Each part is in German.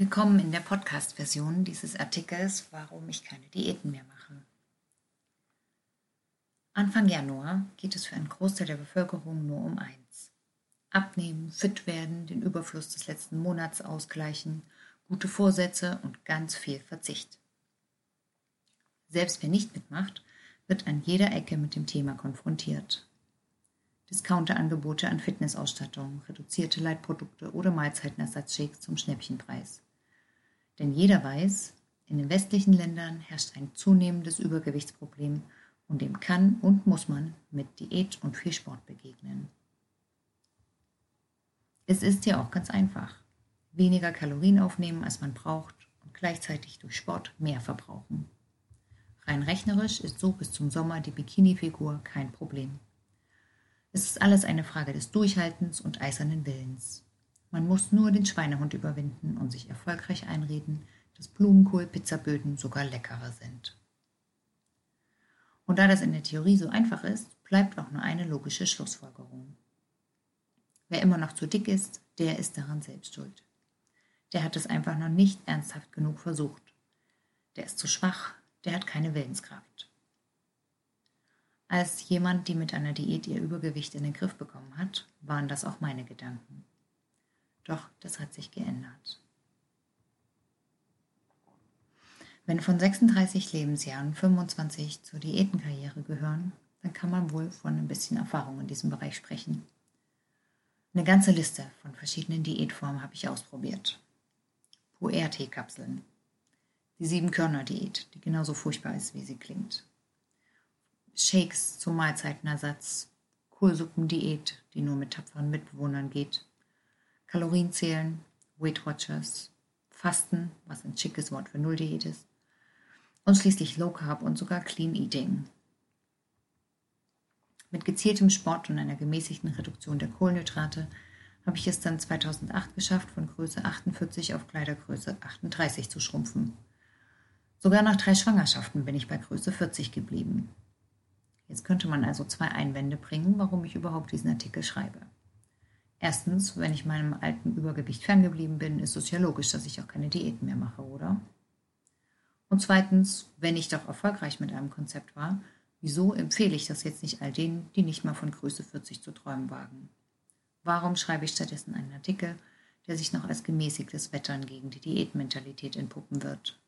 Willkommen in der Podcast-Version dieses Artikels, warum ich keine Diäten mehr mache. Anfang Januar geht es für einen Großteil der Bevölkerung nur um eins. Abnehmen, fit werden, den Überfluss des letzten Monats ausgleichen, gute Vorsätze und ganz viel Verzicht. Selbst wer nicht mitmacht, wird an jeder Ecke mit dem Thema konfrontiert. Discounterangebote an Fitnessausstattung, reduzierte Leitprodukte oder Mahlzeitenersatzshakes zum Schnäppchenpreis. Denn jeder weiß, in den westlichen Ländern herrscht ein zunehmendes Übergewichtsproblem und dem kann und muss man mit Diät und viel Sport begegnen. Es ist ja auch ganz einfach. Weniger Kalorien aufnehmen, als man braucht und gleichzeitig durch Sport mehr verbrauchen. Rein rechnerisch ist so bis zum Sommer die Bikini-Figur kein Problem. Es ist alles eine Frage des Durchhaltens und eisernen Willens. Man muss nur den Schweinehund überwinden und sich erfolgreich einreden, dass Blumenkohl-Pizzaböden sogar leckerer sind. Und da das in der Theorie so einfach ist, bleibt auch nur eine logische Schlussfolgerung. Wer immer noch zu dick ist, der ist daran selbst schuld. Der hat es einfach noch nicht ernsthaft genug versucht. Der ist zu schwach, der hat keine Willenskraft. Als jemand, die mit einer Diät ihr Übergewicht in den Griff bekommen hat, waren das auch meine Gedanken. Doch das hat sich geändert. Wenn von 36 Lebensjahren 25 zur Diätenkarriere gehören, dann kann man wohl von ein bisschen Erfahrung in diesem Bereich sprechen. Eine ganze Liste von verschiedenen Diätformen habe ich ausprobiert. Puer-Teekapseln. Die Sieben-Körner-Diät, die genauso furchtbar ist, wie sie klingt. Shakes zum Mahlzeitenersatz. Kohlsuppendiät, die nur mit tapferen Mitbewohnern geht. Kalorienzählen, Weight Watchers, Fasten, was ein schickes Wort für Nulldiät ist, und schließlich Low Carb und sogar Clean Eating. Mit gezieltem Sport und einer gemäßigten Reduktion der Kohlenhydrate habe ich es dann 2008 geschafft, von Größe 48 auf Kleidergröße 38 zu schrumpfen. Sogar nach drei Schwangerschaften bin ich bei Größe 40 geblieben. Jetzt könnte man also zwei Einwände bringen, warum ich überhaupt diesen Artikel schreibe. Erstens, wenn ich meinem alten Übergewicht ferngeblieben bin, ist es ja logisch, dass ich auch keine Diäten mehr mache, oder? Und zweitens, wenn ich doch erfolgreich mit einem Konzept war, wieso empfehle ich das jetzt nicht all denen, die nicht mal von Größe 40 zu träumen wagen? Warum schreibe ich stattdessen einen Artikel, der sich noch als gemäßigtes Wettern gegen die Diätmentalität entpuppen wird?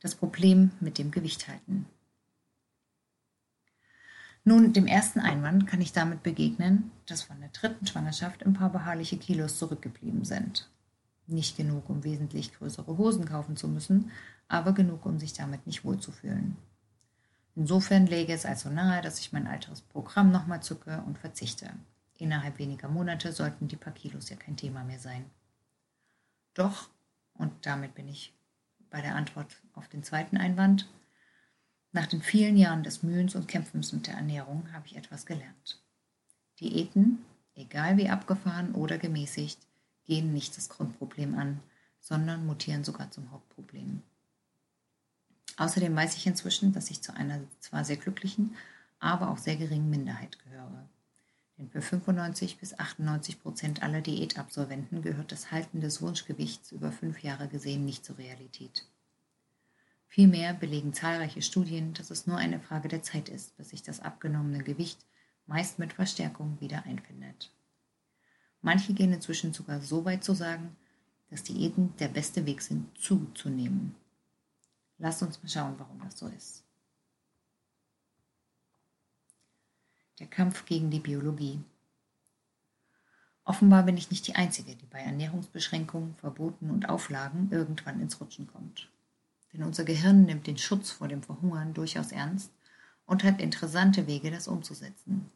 Das Problem mit dem Gewicht halten. Nun, dem ersten Einwand kann ich damit begegnen, dass von der dritten Schwangerschaft ein paar beharrliche Kilos zurückgeblieben sind. Nicht genug, um wesentlich größere Hosen kaufen zu müssen, aber genug, um sich damit nicht wohlzufühlen. Insofern läge es also nahe, dass ich mein altes Programm nochmal zucke und verzichte. Innerhalb weniger Monate sollten die paar Kilos ja kein Thema mehr sein. Doch, und damit bin ich bei der Antwort auf den zweiten Einwand, nach den vielen Jahren des Mühens und Kämpfens mit der Ernährung habe ich etwas gelernt. Diäten, egal wie abgefahren oder gemäßigt, gehen nicht das Grundproblem an, sondern mutieren sogar zum Hauptproblem. Außerdem weiß ich inzwischen, dass ich zu einer zwar sehr glücklichen, aber auch sehr geringen Minderheit gehöre. Denn für 95 bis 98 Prozent aller Diätabsolventen gehört das Halten des Wunschgewichts über fünf Jahre gesehen nicht zur Realität. Vielmehr belegen zahlreiche Studien, dass es nur eine Frage der Zeit ist, bis sich das abgenommene Gewicht meist mit Verstärkung wieder einfindet. Manche gehen inzwischen sogar so weit zu sagen, dass Diäten der beste Weg sind, zuzunehmen. Lasst uns mal schauen, warum das so ist. Der Kampf gegen die Biologie. Offenbar bin ich nicht die Einzige, die bei Ernährungsbeschränkungen, Verboten und Auflagen irgendwann ins Rutschen kommt. Denn unser Gehirn nimmt den Schutz vor dem Verhungern durchaus ernst und hat interessante Wege, das umzusetzen.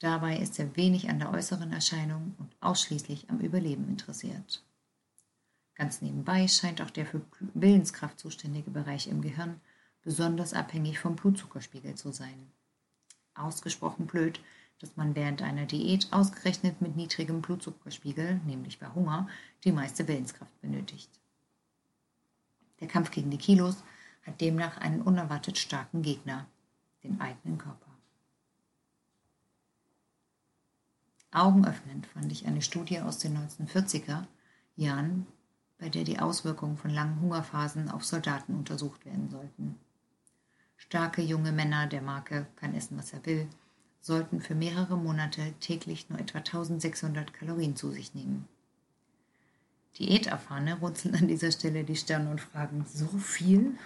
Dabei ist er wenig an der äußeren Erscheinung und ausschließlich am Überleben interessiert. Ganz nebenbei scheint auch der für Willenskraft zuständige Bereich im Gehirn besonders abhängig vom Blutzuckerspiegel zu sein. Ausgesprochen blöd, dass man während einer Diät ausgerechnet mit niedrigem Blutzuckerspiegel, nämlich bei Hunger, die meiste Willenskraft benötigt. Der Kampf gegen die Kilos hat demnach einen unerwartet starken Gegner, den eigenen Körper. Augenöffnend fand ich eine Studie aus den 1940er Jahren, bei der die Auswirkungen von langen Hungerphasen auf Soldaten untersucht werden sollten. Starke junge Männer der Marke kann essen, was er will, sollten für mehrere Monate täglich nur etwa 1600 Kalorien zu sich nehmen. Diäterfahrene runzeln an dieser Stelle die Stirn und fragen, so viel?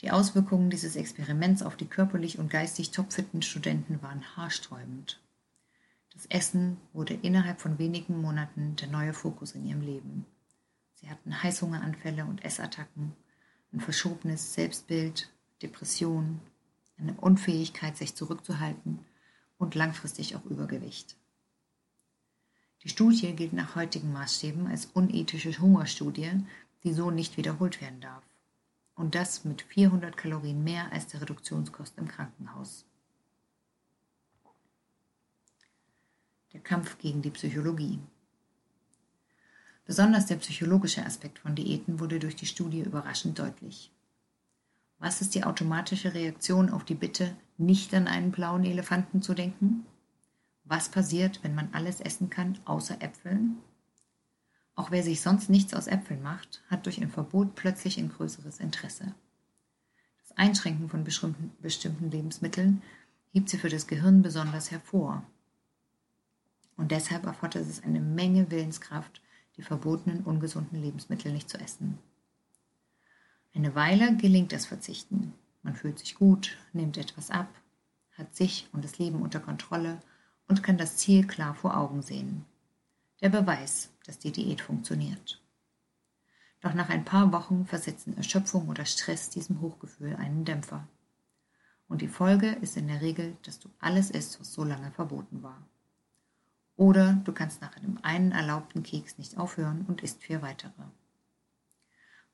Die Auswirkungen dieses Experiments auf die körperlich und geistig topfitten Studenten waren haarsträubend. Das Essen wurde innerhalb von wenigen Monaten der neue Fokus in ihrem Leben. Sie hatten Heißhungeranfälle und Essattacken, ein verschobenes Selbstbild, Depressionen, eine Unfähigkeit, sich zurückzuhalten und langfristig auch Übergewicht. Die Studie gilt nach heutigen Maßstäben als unethische Hungerstudie, die so nicht wiederholt werden darf. Und das mit 400 Kalorien mehr als der Reduktionskost im Krankenhaus. Der Kampf gegen die Psychologie. Besonders der psychologische Aspekt von Diäten wurde durch die Studie überraschend deutlich. Was ist die automatische Reaktion auf die Bitte, nicht an einen blauen Elefanten zu denken? Was passiert, wenn man alles essen kann, außer Äpfeln? Auch wer sich sonst nichts aus Äpfeln macht, hat durch ein Verbot plötzlich ein größeres Interesse. Das Einschränken von bestimmten Lebensmitteln hebt sie für das Gehirn besonders hervor. Und deshalb erfordert es eine Menge Willenskraft, die verbotenen ungesunden Lebensmittel nicht zu essen. Eine Weile gelingt das Verzichten. Man fühlt sich gut, nimmt etwas ab, hat sich und das Leben unter Kontrolle und kann das Ziel klar vor Augen sehen. Der Beweis, dass die Diät funktioniert. Doch nach ein paar Wochen versetzen Erschöpfung oder Stress diesem Hochgefühl einen Dämpfer. Und die Folge ist in der Regel, dass du alles isst, was so lange verboten war. Oder du kannst nach einem einen erlaubten Keks nicht aufhören und isst vier weitere.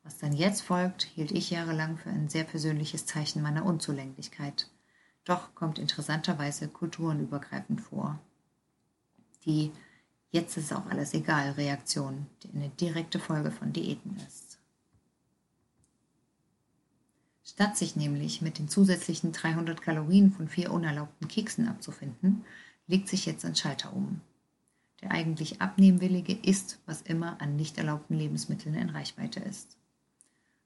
Was dann jetzt folgt, hielt ich jahrelang für ein sehr persönliches Zeichen meiner Unzulänglichkeit. Doch kommt interessanterweise kulturenübergreifend vor. Die Jetzt ist auch alles egal Reaktion, die eine direkte Folge von Diäten ist. Statt sich nämlich mit den zusätzlichen 300 Kalorien von vier unerlaubten Keksen abzufinden, legt sich jetzt ein Schalter um. Der eigentlich Abnehmwillige isst, was immer an nicht erlaubten Lebensmitteln in Reichweite ist.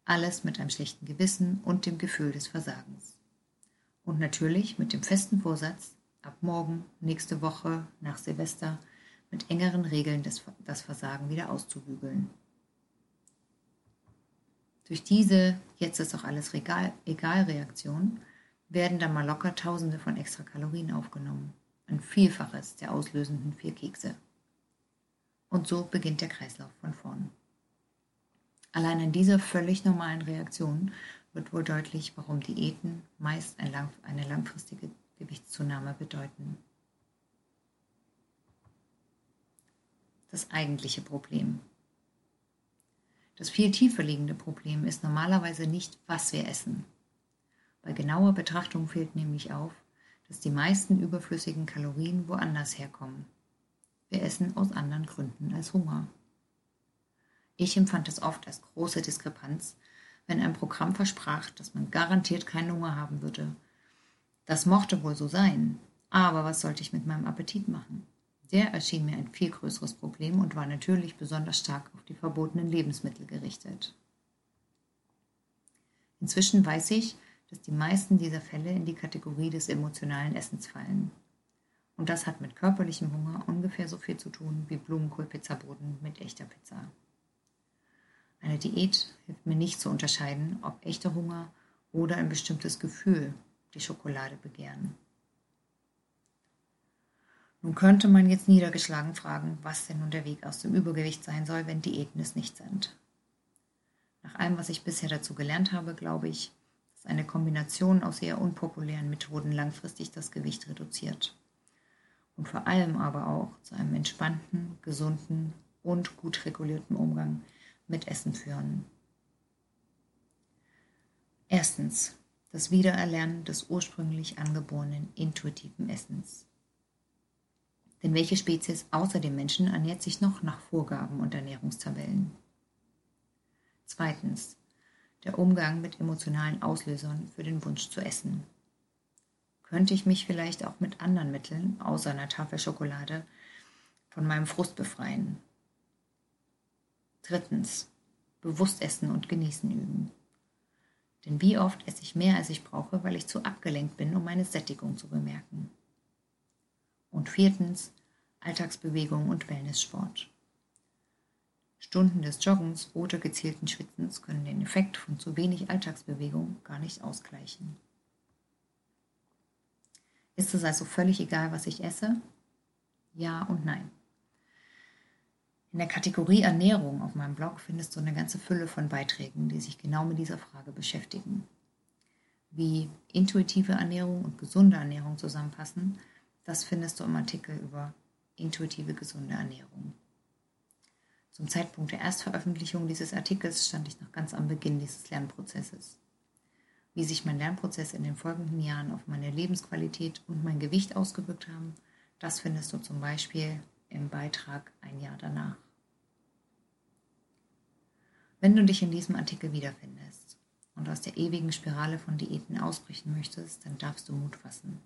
Alles mit einem schlechten Gewissen und dem Gefühl des Versagens. Und natürlich mit dem festen Vorsatz, ab morgen, nächste Woche, nach Silvester, mit engeren Regeln das, das Versagen wieder auszubügeln. Durch diese jetzt ist auch alles egal, egal Reaktion werden dann mal locker Tausende von extra Kalorien aufgenommen. Ein Vielfaches der auslösenden vier Kekse. Und so beginnt der Kreislauf von vorn. Allein in dieser völlig normalen Reaktion wird wohl deutlich, warum Diäten meist eine langfristige Gewichtszunahme bedeuten. Das eigentliche Problem. Das viel tiefer liegende Problem ist normalerweise nicht, was wir essen. Bei genauer Betrachtung fällt nämlich auf, dass die meisten überflüssigen Kalorien woanders herkommen. Wir essen aus anderen Gründen als Hunger. Ich empfand es oft als große Diskrepanz, wenn ein Programm versprach, dass man garantiert keinen Hunger haben würde. Das mochte wohl so sein, aber was sollte ich mit meinem Appetit machen? Der erschien mir ein viel größeres Problem und war natürlich besonders stark auf die verbotenen Lebensmittel gerichtet. Inzwischen weiß ich, dass die meisten dieser Fälle in die Kategorie des emotionalen Essens fallen. Und das hat mit körperlichem Hunger ungefähr so viel zu tun wie Blumenkohl-Pizzaboden mit echter Pizza. Eine Diät hilft mir nicht zu unterscheiden, ob echter Hunger oder ein bestimmtes Gefühl die Schokolade begehren. Nun könnte man jetzt niedergeschlagen fragen, was denn nun der Weg aus dem Übergewicht sein soll, wenn Diäten es nicht sind. Nach allem, was ich bisher dazu gelernt habe, glaube ich, dass eine Kombination aus sehr unpopulären Methoden langfristig das Gewicht reduziert. Und vor allem aber auch zu einem entspannten, gesunden und gut regulierten Umgang mit Essen führen. Erstens. Das Wiedererlernen des ursprünglich angeborenen intuitiven Essens. Denn welche Spezies außer dem Menschen ernährt sich noch nach Vorgaben und Ernährungstabellen? Zweitens. Der Umgang mit emotionalen Auslösern für den Wunsch zu essen. könnte ich mich vielleicht auch mit anderen Mitteln, außer einer Tafel Schokolade, von meinem Frust befreien. Drittens, bewusst essen und genießen üben. Denn wie oft esse ich mehr, als ich brauche, weil ich zu abgelenkt bin, um meine Sättigung zu bemerken. Und viertens, Alltagsbewegung und Wellnesssport. Stunden des Joggens oder gezielten Schwitzens können den Effekt von zu wenig Alltagsbewegung gar nicht ausgleichen. Ist es also völlig egal, was ich esse? Ja und nein. In der Kategorie Ernährung auf meinem Blog findest du eine ganze Fülle von Beiträgen, die sich genau mit dieser Frage beschäftigen. Wie intuitive Ernährung und gesunde Ernährung zusammenpassen, das findest du im Artikel über intuitive gesunde Ernährung. Zum Zeitpunkt der Erstveröffentlichung dieses Artikels stand ich noch ganz am Beginn dieses Lernprozesses. Wie sich mein Lernprozess in den folgenden Jahren auf meine Lebensqualität und mein Gewicht ausgewirkt haben, das findest du zum Beispiel im Beitrag ein Jahr danach. Wenn du dich in diesem Artikel wiederfindest und aus der ewigen Spirale von Diäten ausbrechen möchtest, dann darfst du Mut fassen.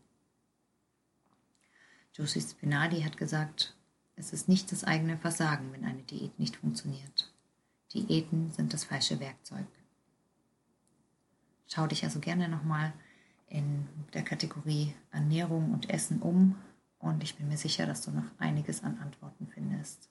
Josie Spinardi hat gesagt, es ist nicht das eigene Versagen, wenn eine Diät nicht funktioniert. Diäten sind das falsche Werkzeug. Schau dich also gerne nochmal in der Kategorie Ernährung und Essen um und ich bin mir sicher, dass du noch einiges an Antworten findest.